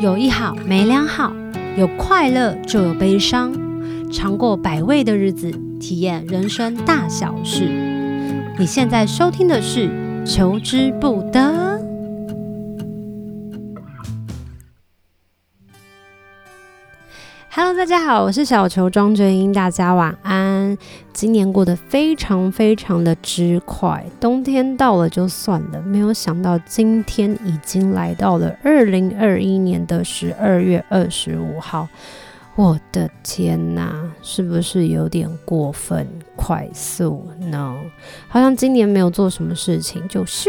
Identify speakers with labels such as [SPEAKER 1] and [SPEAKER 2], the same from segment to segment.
[SPEAKER 1] 有一好没两好，有快乐就有悲伤，尝过百味的日子，体验人生大小事。你现在收听的是《求之不得》。Hello，大家好，我是小球庄鹃瑛，大家晚安。今年过得非常非常的之快，冬天到了就算了，没有想到今天已经来到了二零二一年的十二月二十五号。我的天哪，是不是有点过分快速呢？好像今年没有做什么事情，就咻，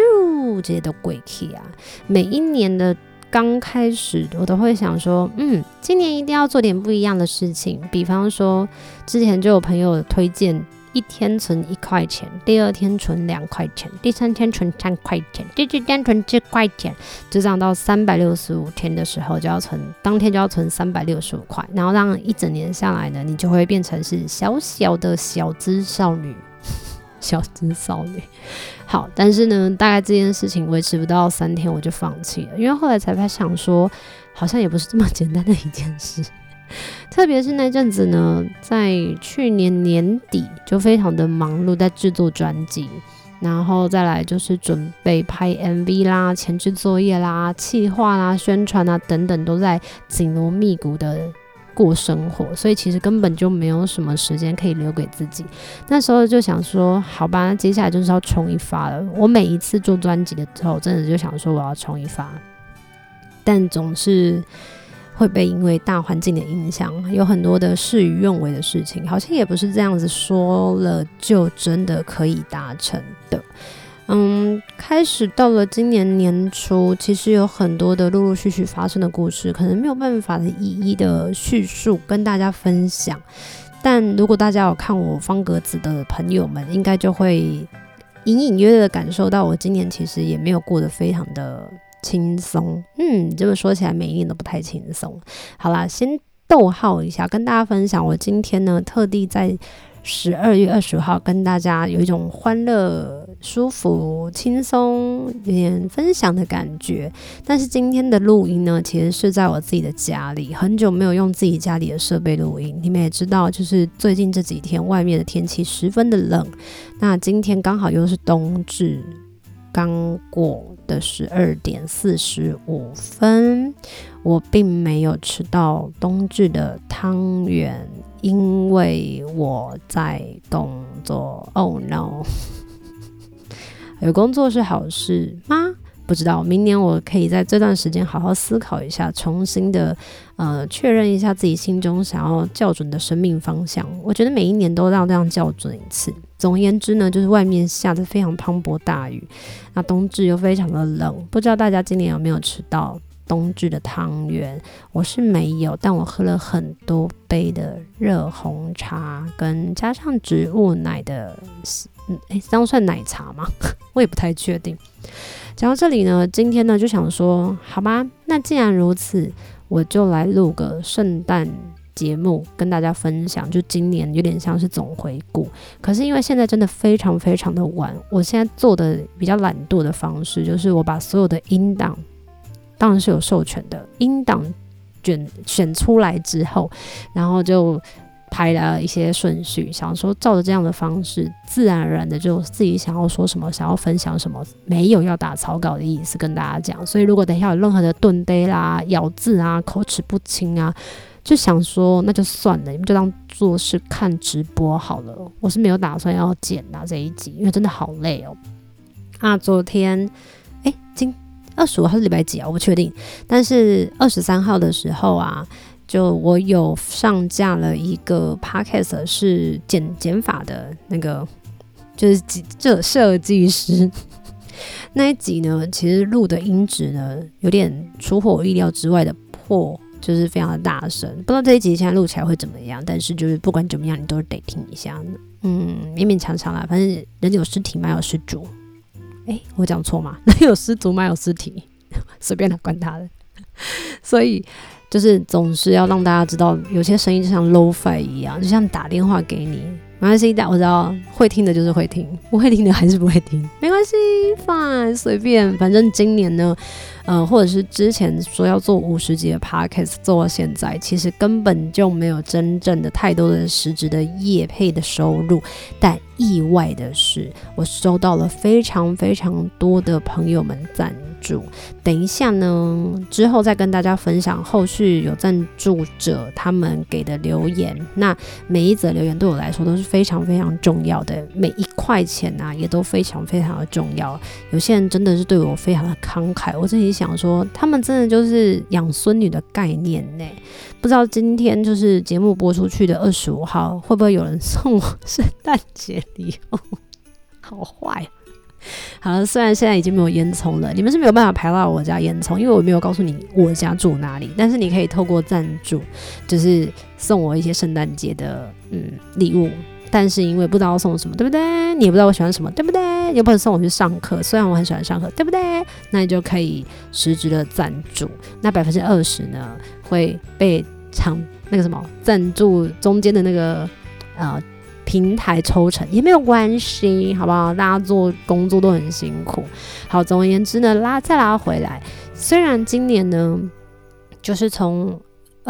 [SPEAKER 1] 这些都过去啊！每一年的。刚开始我都会想说，嗯，今年一定要做点不一样的事情。比方说，之前就有朋友推荐一天存一块钱，第二天存两块钱，第三天存三块钱，第四天存七块钱，就这样到三百六十五天的时候就要存，当天就要存三百六十五块，然后让一整年下来呢，你就会变成是小小的小资少女。小资少女，好，但是呢，大概这件事情维持不到三天，我就放弃了，因为后来才发想说，好像也不是这么简单的一件事。特别是那阵子呢，在去年年底就非常的忙碌，在制作专辑，然后再来就是准备拍 MV 啦、前置作业啦、企划啦、宣传啊等等，都在紧锣密鼓的。过生活，所以其实根本就没有什么时间可以留给自己。那时候就想说，好吧，接下来就是要冲一发了。我每一次做专辑的时候，真的就想说我要冲一发，但总是会被因为大环境的影响，有很多的事与愿违的事情，好像也不是这样子说了就真的可以达成的。嗯，开始到了今年年初，其实有很多的陆陆续续发生的故事，可能没有办法的一一的叙述跟大家分享。但如果大家有看我方格子的朋友们，应该就会隐隐约约的感受到，我今年其实也没有过得非常的轻松。嗯，这么说起来，每一年都不太轻松。好啦，先逗号一下，跟大家分享，我今天呢特地在。十二月二十号，跟大家有一种欢乐、舒服、轻松、有点分享的感觉。但是今天的录音呢，其实是在我自己的家里，很久没有用自己家里的设备录音。你们也知道，就是最近这几天外面的天气十分的冷。那今天刚好又是冬至刚过的十二点四十五分，我并没有吃到冬至的汤圆。因为我在工作，Oh no！有工作是好事吗？不知道。明年我可以在这段时间好好思考一下，重新的呃确认一下自己心中想要校准的生命方向。我觉得每一年都要这样校准一次。总而言之呢，就是外面下着非常磅礴大雨，那冬至又非常的冷，不知道大家今年有没有吃到？冬至的汤圆，我是没有，但我喝了很多杯的热红茶，跟加上植物奶的，嗯，诶，这样算奶茶吗？我也不太确定。讲到这里呢，今天呢就想说，好吧，那既然如此，我就来录个圣诞节目跟大家分享。就今年有点像是总回顾，可是因为现在真的非常非常的晚，我现在做的比较懒惰的方式，就是我把所有的音档。当然是有授权的，音档选选出来之后，然后就排了一些顺序，想说照着这样的方式，自然而然的就自己想要说什么，想要分享什么，没有要打草稿的意思跟大家讲。所以如果等一下有任何的顿呆啦、咬字啊、口齿不清啊，就想说那就算了，你们就当做是看直播好了。我是没有打算要剪啊这一集，因为真的好累哦。啊，昨天，哎，今。二十五号是礼拜几啊？我不确定。但是二十三号的时候啊，就我有上架了一个 podcast，是减减法的那个，就是这设计师 那一集呢，其实录的音质呢有点出乎我意料之外的破，就是非常的大声。不知道这一集现在录起来会怎么样，但是就是不管怎么样，你都得听一下。嗯，勉勉强强啦，反正人有失体，马有失主。哎、我讲错吗？人有失足，马有失体，随便他，管他的。所以就是总是要让大家知道，有些声音就像 low fi 一样，就像打电话给你。没关系，但我知道会听的就是会听，不会听的还是不会听，没关系，fine，随便。反正今年呢，呃，或者是之前说要做五十集的 podcast 做到现在，其实根本就没有真正的太多的实质的业配的收入，但意外的是，我收到了非常非常多的朋友们赞助。等一下呢，之后再跟大家分享后续有赞助者他们给的留言。那每一则留言对我来说都是非常非常重要的，每一块钱呐、啊、也都非常非常的重要。有些人真的是对我非常的慷慨，我自己想说，他们真的就是养孙女的概念呢。不知道今天就是节目播出去的二十五号，会不会有人送我圣诞节礼物？好坏。好了，虽然现在已经没有烟囱了，你们是没有办法排到我家烟囱，因为我没有告诉你我家住哪里。但是你可以透过赞助，就是送我一些圣诞节的嗯礼物。但是因为不知道送什么，对不对？你也不知道我喜欢什么，对不对？又不能送我去上课，虽然我很喜欢上课，对不对？那你就可以实质的赞助。那百分之二十呢，会被长那个什么赞助中间的那个呃。平台抽成也没有关系，好不好？大家做工作都很辛苦。好，总而言之呢，拉再拉回来。虽然今年呢，就是从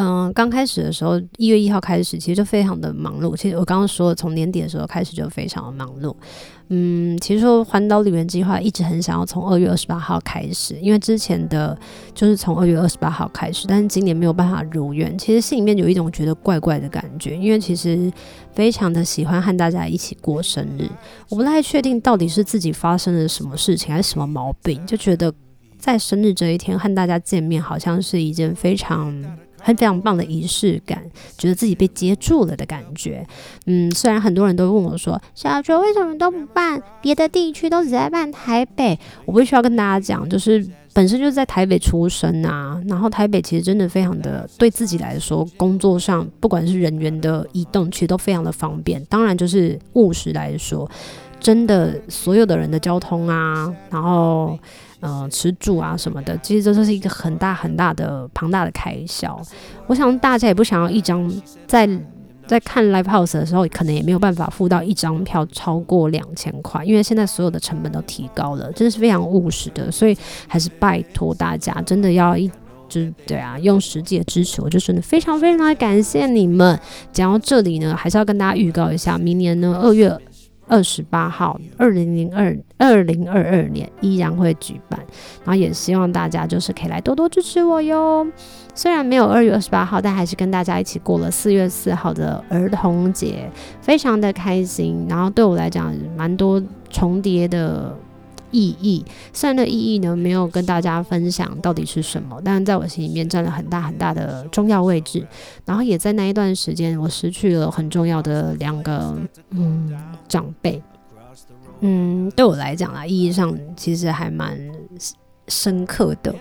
[SPEAKER 1] 嗯刚开始的时候，一月一号开始，其实就非常的忙碌。其实我刚刚说，从年底的时候开始就非常的忙碌。嗯，其实说环岛旅游计划一直很想要从二月二十八号开始，因为之前的就是从二月二十八号开始，但是今年没有办法如愿。其实心里面有一种觉得怪怪的感觉，因为其实非常的喜欢和大家一起过生日，我不太确定到底是自己发生了什么事情还是什么毛病，就觉得在生日这一天和大家见面，好像是一件非常。很非常棒的仪式感，觉得自己被接住了的感觉。嗯，虽然很多人都问我说：“小球为什么都不办别的地区，都只在办台北？”我不需要跟大家讲，就是本身就是在台北出生啊。然后台北其实真的非常的对自己来说，工作上不管是人员的移动，其实都非常的方便。当然就是务实来说，真的所有的人的交通啊，然后。呃，吃住啊什么的，其实这是一个很大很大的庞大的开销。我想大家也不想要一张在在看 Live House 的时候，可能也没有办法付到一张票超过两千块，因为现在所有的成本都提高了，真的是非常务实的。所以还是拜托大家，真的要一就对啊，用实际的支持，我就真的非常非常的感谢你们。讲到这里呢，还是要跟大家预告一下，明年呢二月。二十八号，二零零二二零二二年依然会举办，然后也希望大家就是可以来多多支持我哟。虽然没有二月二十八号，但还是跟大家一起过了四月四号的儿童节，非常的开心。然后对我来讲，蛮多重叠的。意义，虽然的意义呢，没有跟大家分享到底是什么，但是在我心里面占了很大很大的重要位置。然后也在那一段时间，我失去了很重要的两个嗯长辈，嗯，对我来讲啊，意义上其实还蛮深刻的。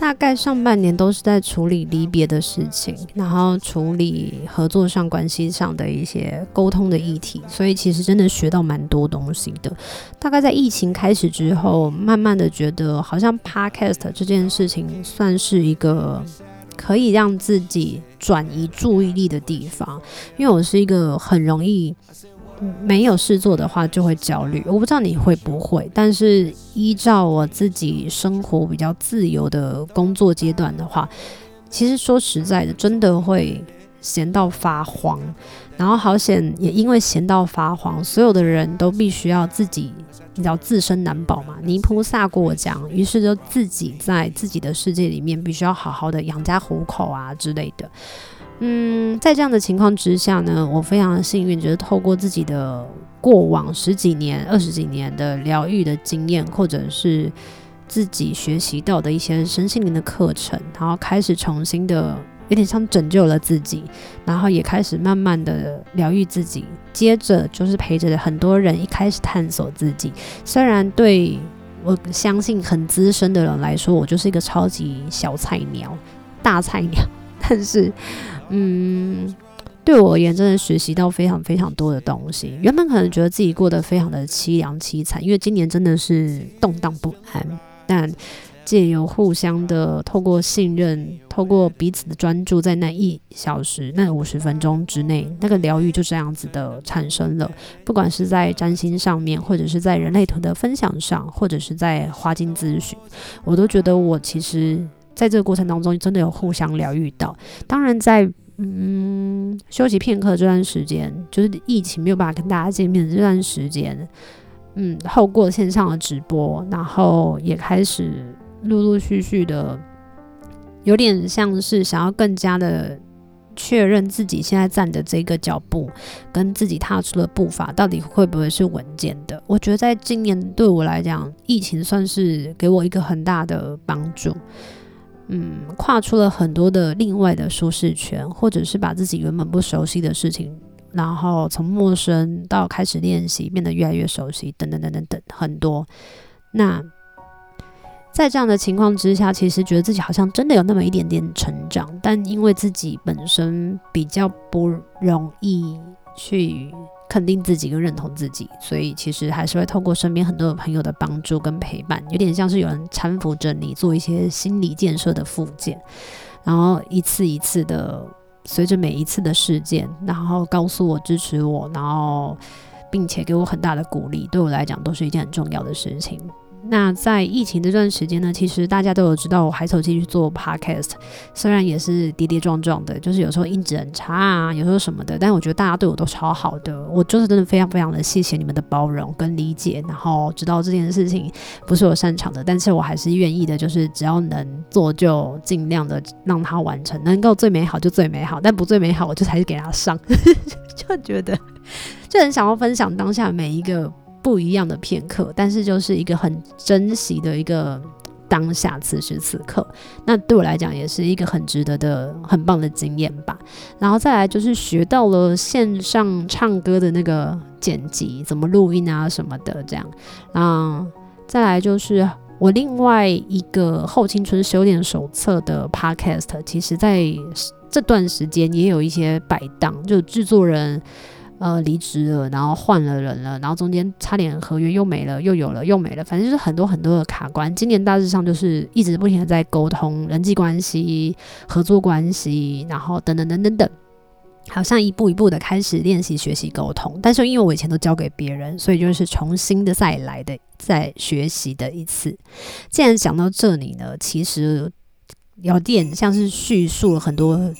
[SPEAKER 1] 大概上半年都是在处理离别的事情，然后处理合作上关系上的一些沟通的议题，所以其实真的学到蛮多东西的。大概在疫情开始之后，慢慢的觉得好像 Podcast 这件事情算是一个可以让自己转移注意力的地方，因为我是一个很容易。没有事做的话就会焦虑，我不知道你会不会，但是依照我自己生活比较自由的工作阶段的话，其实说实在的，真的会闲到发慌。然后好险，也因为闲到发慌，所有的人都必须要自己，你知道自身难保嘛，泥菩萨过江，于是就自己在自己的世界里面必须要好好的养家糊口啊之类的。嗯，在这样的情况之下呢，我非常的幸运，就是透过自己的过往十几年、二十几年的疗愈的经验，或者是自己学习到的一些身心灵的课程，然后开始重新的有点像拯救了自己，然后也开始慢慢的疗愈自己，接着就是陪着很多人一开始探索自己。虽然对我相信很资深的人来说，我就是一个超级小菜鸟、大菜鸟，但是。嗯，对我而言，真的学习到非常非常多的东西。原本可能觉得自己过得非常的凄凉凄惨，因为今年真的是动荡不安。但借由互相的透过信任，透过彼此的专注，在那一小时、那五十分钟之内，那个疗愈就这样子的产生了。不管是在占星上面，或者是在人类图的分享上，或者是在花精咨询，我都觉得我其实在这个过程当中真的有互相疗愈到。当然在嗯休息片刻这段时间，就是疫情没有办法跟大家见面的这段时间，嗯，透过线上的直播，然后也开始。陆陆续续的，有点像是想要更加的确认自己现在站的这个脚步，跟自己踏出的步伐到底会不会是稳健的。我觉得在今年对我来讲，疫情算是给我一个很大的帮助。嗯，跨出了很多的另外的舒适圈，或者是把自己原本不熟悉的事情，然后从陌生到开始练习，变得越来越熟悉，等等等等等很多。那。在这样的情况之下，其实觉得自己好像真的有那么一点点成长，但因为自己本身比较不容易去肯定自己跟认同自己，所以其实还是会透过身边很多的朋友的帮助跟陪伴，有点像是有人搀扶着你做一些心理建设的复健，然后一次一次的随着每一次的事件，然后告诉我支持我，然后并且给我很大的鼓励，对我来讲都是一件很重要的事情。那在疫情这段时间呢，其实大家都有知道，我还是有继续做 podcast，虽然也是跌跌撞撞的，就是有时候音质很差啊，有时候什么的，但我觉得大家对我都超好的，我就是真的非常非常的谢谢你们的包容跟理解，然后知道这件事情不是我擅长的，但是我还是愿意的，就是只要能做就尽量的让它完成，能够最美好就最美好，但不最美好我就还是给它上，就觉得就很想要分享当下每一个。不一样的片刻，但是就是一个很珍惜的一个当下，此时此刻，那对我来讲也是一个很值得的、很棒的经验吧。然后再来就是学到了线上唱歌的那个剪辑，怎么录音啊什么的，这样。嗯，再来就是我另外一个后青春修炼手册的 podcast，其实在这段时间也有一些摆荡，就制作人。呃，离职了，然后换了人了，然后中间差点合约又没了，又有了，又没了，反正就是很多很多的卡关。今年大致上就是一直不停的在沟通人际关系、合作关系，然后等等等等等，好像一步一步的开始练习学习沟通。但是因为我以前都交给别人，所以就是重新的再来的再学习的一次。既然讲到这里呢，其实有点像是叙述了很多。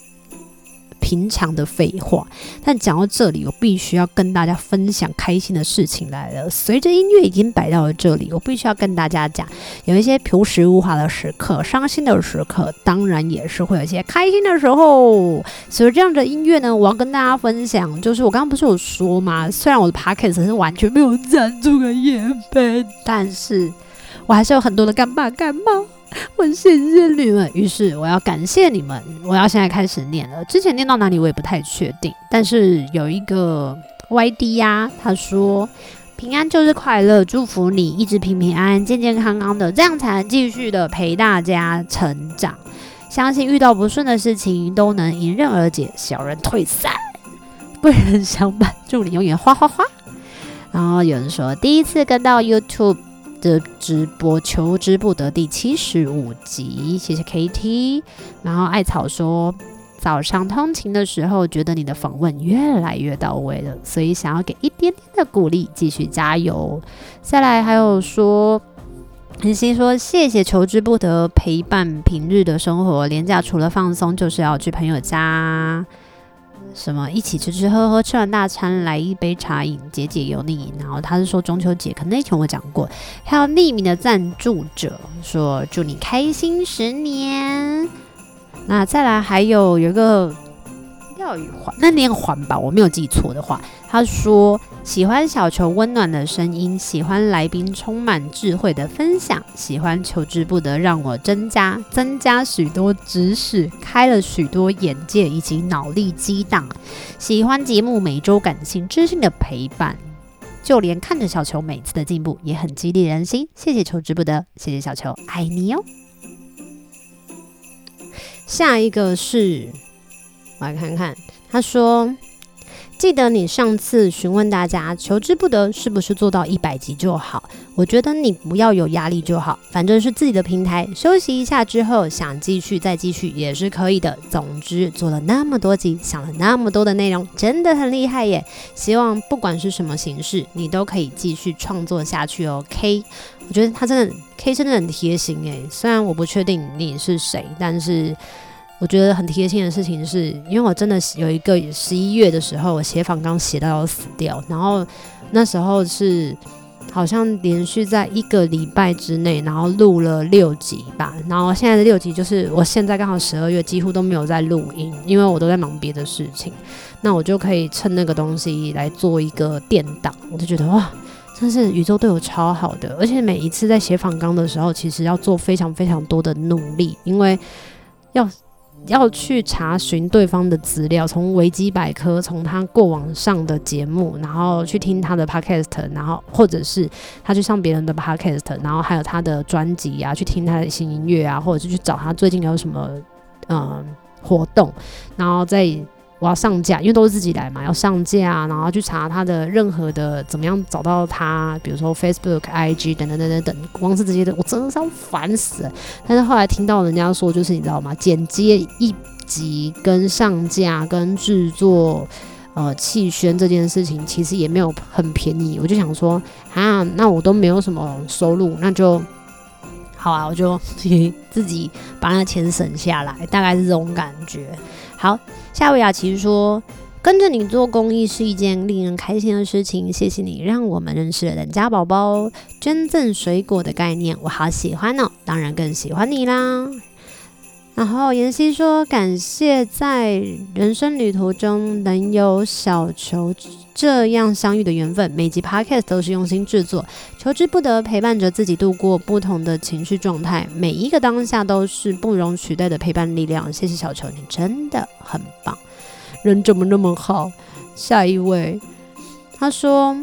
[SPEAKER 1] 平常的废话，但讲到这里，我必须要跟大家分享开心的事情来了。随着音乐已经摆到了这里，我必须要跟大家讲，有一些朴实无华的时刻，伤心的时刻，当然也是会有一些开心的时候。所以这样的音乐呢，我要跟大家分享，就是我刚刚不是有说吗？虽然我的 podcast 是完全没有赞助的业配，但是我还是有很多的干爸干妈。我谢谢你们，于是我要感谢你们。我要现在开始念了，之前念到哪里我也不太确定。但是有一个 YD 呀，他说平安就是快乐，祝福你一直平平安安、健健康康的，这样才能继续的陪大家成长。相信遇到不顺的事情都能迎刃而解，小人退散，贵人相伴，祝你永远花花花。然后有人说第一次跟到 YouTube。的直播求之不得第七十五集，谢谢 KT。然后艾草说，早上通勤的时候觉得你的访问越来越到位了，所以想要给一点点的鼓励，继续加油。再来还有说，恒星说谢谢求之不得陪伴平日的生活，廉价除了放松就是要去朋友家。什么一起吃吃喝喝，吃完大餐来一杯茶饮，解解油腻。然后他是说中秋节，可能以前我讲过。还有匿名的赞助者说祝你开心十年。那再来还有有一个。教育环，那念环吧，我没有记错的话。他说喜欢小球温暖的声音，喜欢来宾充满智慧的分享，喜欢求之不得让我增加增加许多知识，开了许多眼界以及脑力激荡。喜欢节目每周感性知性的陪伴，就连看着小球每次的进步也很激励人心。谢谢求之不得，谢谢小球，爱你哦。下一个是。我来看看，他说：“记得你上次询问大家求之不得是不是做到一百集就好？我觉得你不要有压力就好，反正是自己的平台，休息一下之后想继续再继续也是可以的。总之做了那么多集，想了那么多的内容，真的很厉害耶！希望不管是什么形式，你都可以继续创作下去哦。K，我觉得他真的 K 真的很贴心诶。虽然我不确定你是谁，但是。我觉得很贴心的事情是，因为我真的有一个十一月的时候，我写访纲写到要死掉，然后那时候是好像连续在一个礼拜之内，然后录了六集吧，然后现在的六集就是我现在刚好十二月几乎都没有在录音，因为我都在忙别的事情，那我就可以趁那个东西来做一个垫档，我就觉得哇，真是宇宙对我超好的，而且每一次在写访纲的时候，其实要做非常非常多的努力，因为要。要去查询对方的资料，从维基百科，从他过往上的节目，然后去听他的 podcast，然后或者是他去上别人的 podcast，然后还有他的专辑啊，去听他的新音乐啊，或者是去找他最近有什么嗯活动，然后再。我要上架，因为都是自己来嘛，要上架，然后去查他的任何的怎么样找到他，比如说 Facebook、IG 等等等等等，光是这些的，我真的是要烦死了。但是后来听到人家说，就是你知道吗？剪接一集跟上架跟制作呃气宣这件事情，其实也没有很便宜。我就想说啊，那我都没有什么收入，那就好啊，我就自己把那钱省下来，大概是这种感觉。好，夏薇雅琪说：“跟着你做公益是一件令人开心的事情，谢谢你让我们认识了人家宝宝捐赠水果的概念，我好喜欢哦！当然更喜欢你啦。”然后妍希说：“感谢在人生旅途中能有小球这样相遇的缘分，每集 podcast 都是用心制作，求之不得，陪伴着自己度过不同的情绪状态，每一个当下都是不容取代的陪伴力量。谢谢小球，你真的很棒，人怎么那么好？”下一位，他说。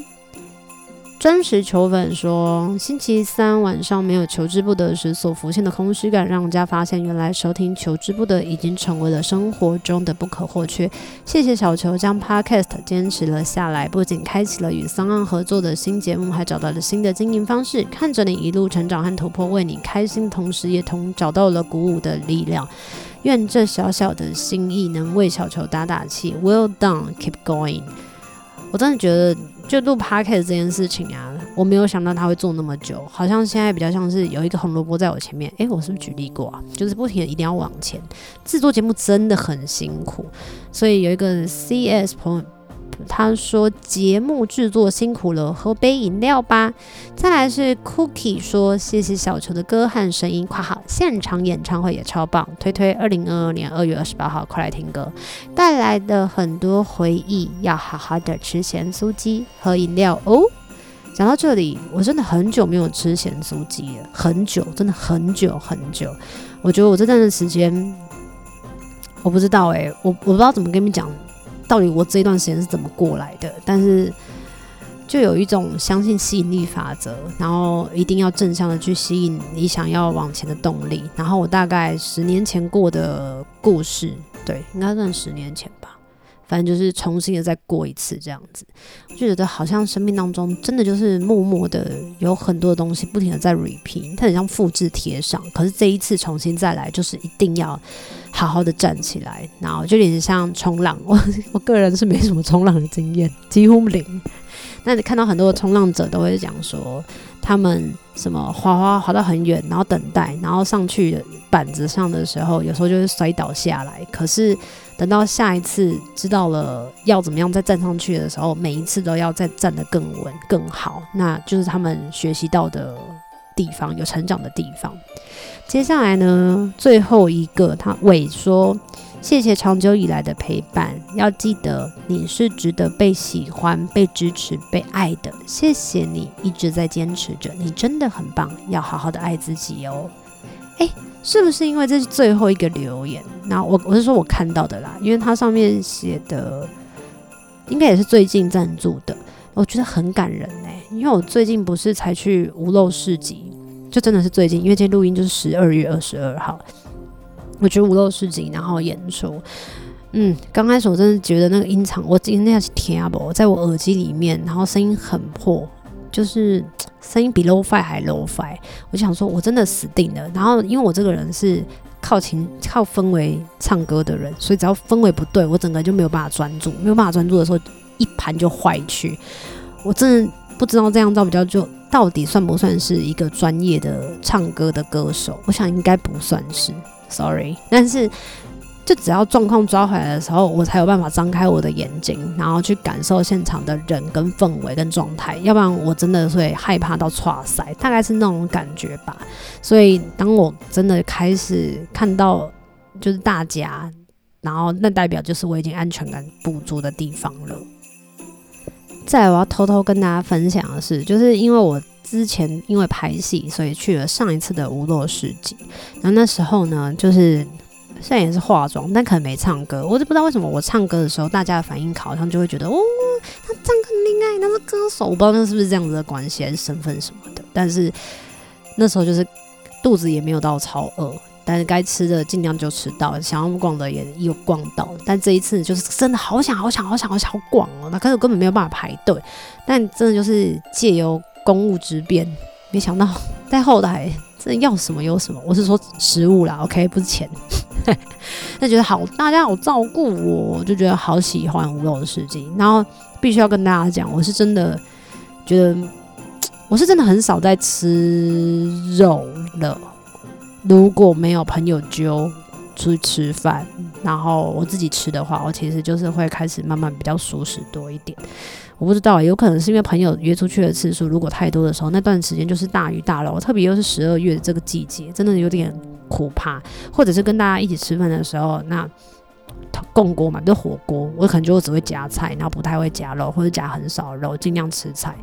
[SPEAKER 1] 真实球粉说，星期三晚上没有求之不得时所浮现的空虚感，让人家发现原来收听求之不得已经成为了生活中的不可或缺。谢谢小球将 Podcast 坚持了下来，不仅开启了与桑岸合作的新节目，还找到了新的经营方式。看着你一路成长和突破，为你开心，同时也同找到了鼓舞的力量。愿这小小的心意能为小球打打气。Well done, keep going。我真的觉得。就录 podcast 这件事情啊，我没有想到他会做那么久，好像现在比较像是有一个红萝卜在我前面。诶，我是不是举例过啊？就是不停的一定要往前。制作节目真的很辛苦，所以有一个 CS 朋友。他说节目制作辛苦了，喝杯饮料吧。再来是 Cookie 说谢谢小球的歌和声音，夸好现场演唱会也超棒，推推二零二二年二月二十八号快来听歌，带来的很多回忆，要好好的吃咸酥鸡喝饮料哦。讲到这里，我真的很久没有吃咸酥鸡了，很久，真的很久很久。我觉得我这段时间，我不知道哎、欸，我我不知道怎么跟你们讲。到底我这段时间是怎么过来的？但是就有一种相信吸引力法则，然后一定要正向的去吸引你想要往前的动力。然后我大概十年前过的故事，对，应该算十年前吧。反正就是重新的再过一次这样子，就觉得好像生命当中真的就是默默的有很多东西不停的在 repeat，它很像复制贴上。可是这一次重新再来，就是一定要好好的站起来，然后就有点像冲浪。我我个人是没什么冲浪的经验，几乎零。那你看到很多冲浪者都会讲说，他们什么滑滑滑到很远，然后等待，然后上去板子上的时候，有时候就会摔倒下来。可是等到下一次知道了要怎么样再站上去的时候，每一次都要再站得更稳更好，那就是他们学习到的地方，有成长的地方。接下来呢，最后一个他尾说。谢谢长久以来的陪伴，要记得你是值得被喜欢、被支持、被爱的。谢谢你一直在坚持着，你真的很棒，要好好的爱自己哦。诶，是不是因为这是最后一个留言？那我我是说我看到的啦，因为它上面写的应该也是最近赞助的，我觉得很感人哎。因为我最近不是才去无漏市集，就真的是最近，因为今天录音就是十二月二十二号。我觉得五六十集，然后演出，嗯，刚开始我真的觉得那个音场，我今天那是听不，在我耳机里面，然后声音很破，就是 声音比 low fi 还 low fi。我想说，我真的死定了。然后因为我这个人是靠情靠氛围唱歌的人，所以只要氛围不对，我整个就没有办法专注，没有办法专注的时候，一盘就坏去。我真的不知道这样照比较就到底算不算是一个专业的唱歌的歌手？我想应该不算是，Sorry，但是。就只要状况抓回来的时候，我才有办法张开我的眼睛，然后去感受现场的人跟氛围跟状态，要不然我真的会害怕到剉赛，大概是那种感觉吧。所以当我真的开始看到就是大家，然后那代表就是我已经安全感不足的地方了。再来我要偷偷跟大家分享的是，就是因为我之前因为拍戏，所以去了上一次的无落市集，然后那时候呢，就是。现在也是化妆，但可能没唱歌。我就不知道为什么我唱歌的时候，大家的反应好像就会觉得，哦，他唱歌很厉害，他是歌手。我不知道那是不是这样子的关系，还是身份什么的。但是那时候就是肚子也没有到超饿，但是该吃的尽量就吃到，想要逛的也有逛到。但这一次就是真的好想好想好想好想逛哦，那可是根本没有办法排队。但真的就是借由公务之便，没想到在后台真的要什么有什么。我是说食物啦，OK，不是钱。那觉得好，大家好照顾我，就觉得好喜欢无肉的事情。然后必须要跟大家讲，我是真的觉得，我是真的很少在吃肉了。如果没有朋友揪出去吃饭，然后我自己吃的话，我其实就是会开始慢慢比较熟食多一点。我不知道，有可能是因为朋友约出去的次数如果太多的时候，那段时间就是大鱼大肉，特别又是十二月这个季节，真的有点可怕。或者是跟大家一起吃饭的时候，那共锅嘛，就火锅，我可能就只会夹菜，然后不太会夹肉，或者夹很少肉，尽量吃菜。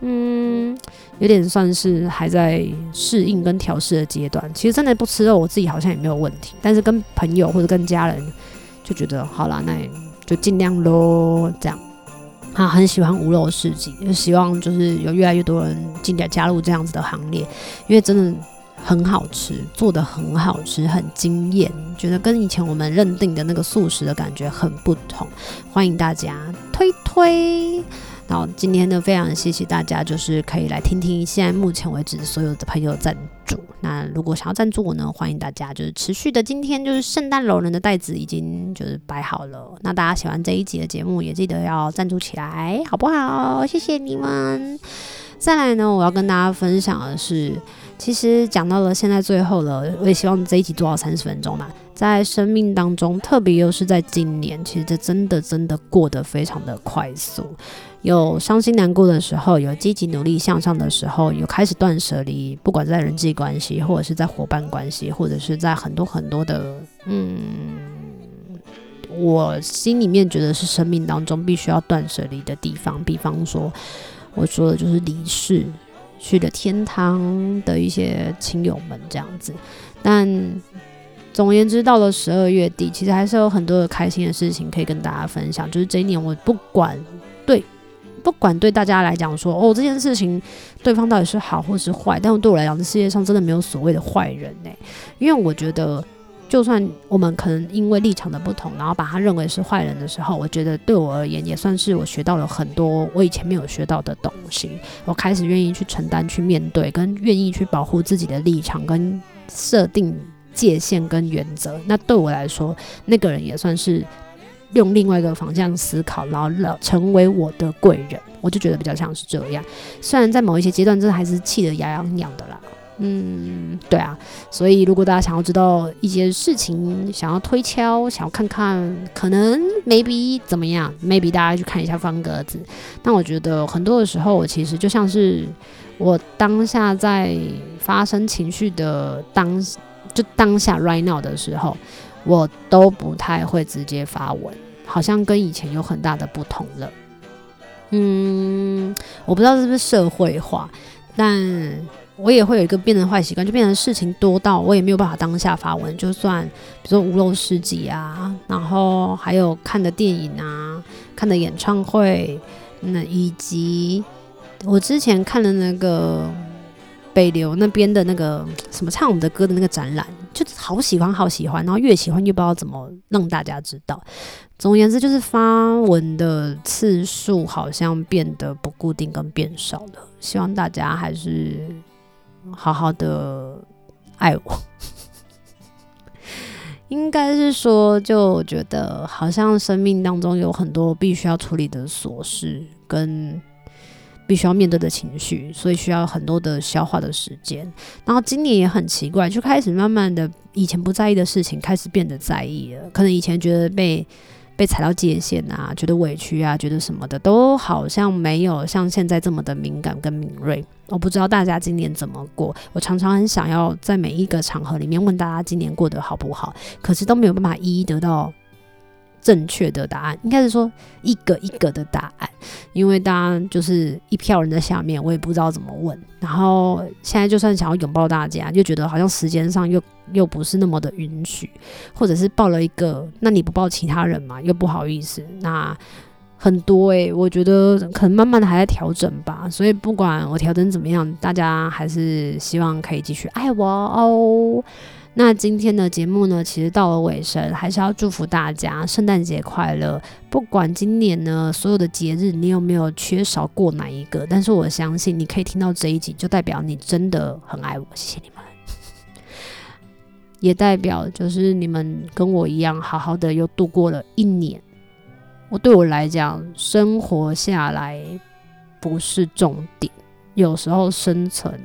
[SPEAKER 1] 嗯，有点算是还在适应跟调试的阶段。其实真的不吃肉，我自己好像也没有问题。但是跟朋友或者跟家人就觉得好啦，那就尽量喽，这样。他很喜欢无肉市集，就希望就是有越来越多人进来加入这样子的行列，因为真的很好吃，做得很好吃，很惊艳，觉得跟以前我们认定的那个素食的感觉很不同。欢迎大家推推。然后今天呢，非常谢谢大家，就是可以来听听现在目前为止所有的朋友赞助。那如果想要赞助我呢，欢迎大家就是持续的。今天就是圣诞老人的袋子已经就是摆好了。那大家喜欢这一集的节目，也记得要赞助起来，好不好？谢谢你们。再来呢，我要跟大家分享的是，其实讲到了现在最后了，我也希望这一集做到三十分钟嘛。在生命当中，特别又是在今年，其实这真的真的过得非常的快速。有伤心难过的时候，有积极努力向上的时候，有开始断舍离，不管在人际关系，或者是在伙伴关系，或者是在很多很多的，嗯，我心里面觉得是生命当中必须要断舍离的地方。比方说，我说的就是离世，去了天堂的一些亲友们这样子，但。总而言之，到了十二月底，其实还是有很多的开心的事情可以跟大家分享。就是这一年，我不管对，不管对大家来讲说，哦，这件事情对方到底是好或是坏，但对我来讲，这世界上真的没有所谓的坏人呢。因为我觉得，就算我们可能因为立场的不同，然后把他认为是坏人的时候，我觉得对我而言，也算是我学到了很多我以前没有学到的东西。我开始愿意去承担、去面对，跟愿意去保护自己的立场跟设定。界限跟原则，那对我来说，那个人也算是用另外一个方向思考，然后老成为我的贵人，我就觉得比较像是这样。虽然在某一些阶段，真的还是气得牙痒痒的啦。嗯，对啊。所以如果大家想要知道一些事情，想要推敲，想要看看可能 maybe 怎么样，maybe 大家去看一下方格子。但我觉得很多的时候，我其实就像是我当下在发生情绪的当。就当下 right now 的时候，我都不太会直接发文，好像跟以前有很大的不同了。嗯，我不知道是不是社会化，但我也会有一个变成坏习惯，就变成事情多到我也没有办法当下发文。就算比如说无肉市集啊，然后还有看的电影啊，看的演唱会，那以及我之前看的那个。北流那边的那个什么唱我们的歌的那个展览，就好喜欢好喜欢，然后越喜欢越不知道怎么让大家知道。总而言之，就是发文的次数好像变得不固定跟变少了。希望大家还是好好的爱我。应该是说，就觉得好像生命当中有很多必须要处理的琐事，跟必须要面对的情绪，所以需要很多的消化的时间。然后今年也很奇怪，就开始慢慢的，以前不在意的事情开始变得在意了。可能以前觉得被被踩到界限啊，觉得委屈啊，觉得什么的，都好像没有像现在这么的敏感跟敏锐。我不知道大家今年怎么过，我常常很想要在每一个场合里面问大家今年过得好不好，可是都没有办法一一得到。正确的答案应该是说一个一个的答案，因为大家就是一票人在下面，我也不知道怎么问。然后现在就算想要拥抱大家，就觉得好像时间上又又不是那么的允许，或者是抱了一个，那你不抱其他人嘛，又不好意思。那很多诶、我觉得可能慢慢的还在调整吧。所以不管我调整怎么样，大家还是希望可以继续爱我哦。那今天的节目呢，其实到了尾声，还是要祝福大家圣诞节快乐。不管今年呢，所有的节日你有没有缺少过哪一个，但是我相信你可以听到这一集，就代表你真的很爱我。谢谢你们，也代表就是你们跟我一样，好好的又度过了一年。我对我来讲，生活下来不是重点，有时候生存。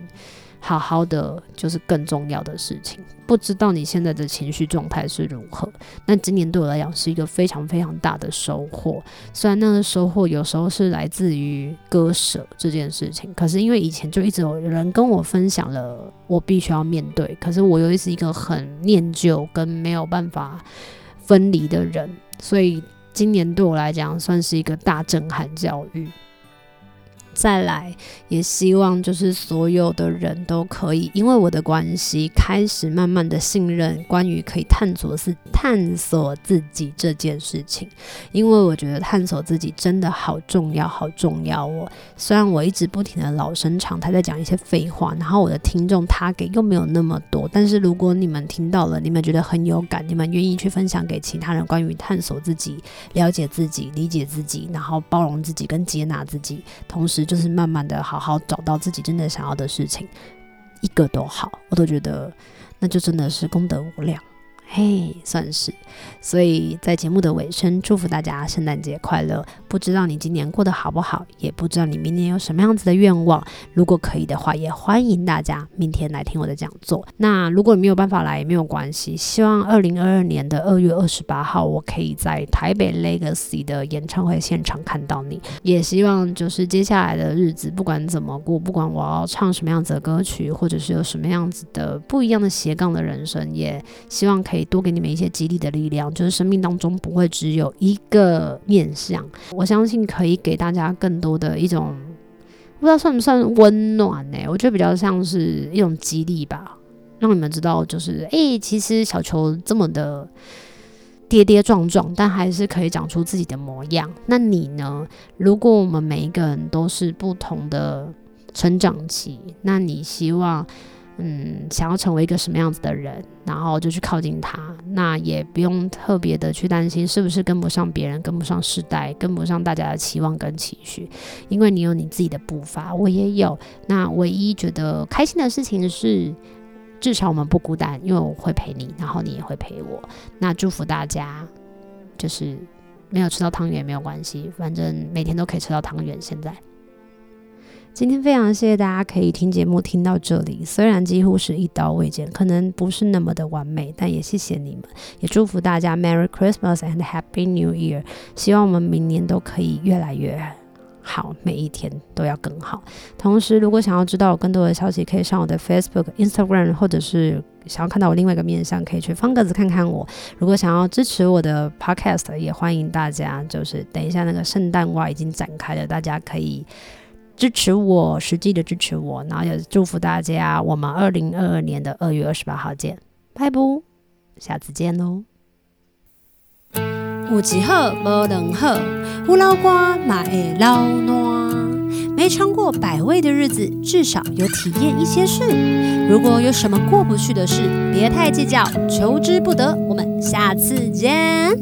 [SPEAKER 1] 好好的就是更重要的事情。不知道你现在的情绪状态是如何？那今年对我来讲是一个非常非常大的收获。虽然那个收获有时候是来自于割舍这件事情，可是因为以前就一直有人跟我分享了，我必须要面对。可是我又是一个很念旧跟没有办法分离的人，所以今年对我来讲算是一个大震撼教育。再来，也希望就是所有的人都可以，因为我的关系，开始慢慢的信任关于可以探索是探索自己这件事情。因为我觉得探索自己真的好重要，好重要哦。虽然我一直不停的老生常谈在讲一些废话，然后我的听众他给又没有那么多，但是如果你们听到了，你们觉得很有感，你们愿意去分享给其他人关于探索自己、了解自己、理解自己，然后包容自己跟接纳自己，同时。就是慢慢的好好找到自己真的想要的事情，一个都好，我都觉得那就真的是功德无量。嘿算是，所以在节目的尾声，祝福大家圣诞节快乐。不知道你今年过得好不好，也不知道你明年有什么样子的愿望。如果可以的话，也欢迎大家明天来听我的讲座。那如果你没有办法来，也没有关系。希望二零二二年的二月二十八号，我可以在台北 Legacy 的演唱会现场看到你。也希望就是接下来的日子，不管怎么过，不管我要唱什么样子的歌曲，或者是有什么样子的不一样的斜杠的人生，也希望可以。多给你们一些激励的力量，就是生命当中不会只有一个面相，我相信可以给大家更多的一种，不知道算不算温暖呢？我觉得比较像是一种激励吧，让你们知道，就是哎、其实小球这么的跌跌撞撞，但还是可以长出自己的模样。那你呢？如果我们每一个人都是不同的成长期，那你希望？嗯，想要成为一个什么样子的人，然后就去靠近他，那也不用特别的去担心是不是跟不上别人，跟不上时代，跟不上大家的期望跟期许，因为你有你自己的步伐，我也有。那唯一觉得开心的事情是，至少我们不孤单，因为我会陪你，然后你也会陪我。那祝福大家，就是没有吃到汤圆也没有关系，反正每天都可以吃到汤圆。现在。今天非常谢谢大家可以听节目听到这里，虽然几乎是一刀未剪，可能不是那么的完美，但也谢谢你们，也祝福大家 Merry Christmas and Happy New Year。希望我们明年都可以越来越好，每一天都要更好。同时，如果想要知道更多的消息，可以上我的 Facebook、Instagram，或者是想要看到我另外一个面向，可以去方格子看看我。如果想要支持我的 Podcast，也欢迎大家，就是等一下那个圣诞袜已经展开了，大家可以。支持我，实际的支持我，然后也祝福大家，我们二零二二年的二月二十八号见，拜拜，下次见喽。有一好无两好，有老瓜嘛会老烂。没尝过百味的日子，至少有体验一些事。如果有什么过不去的事，别太计较，求之不得。我们下次见。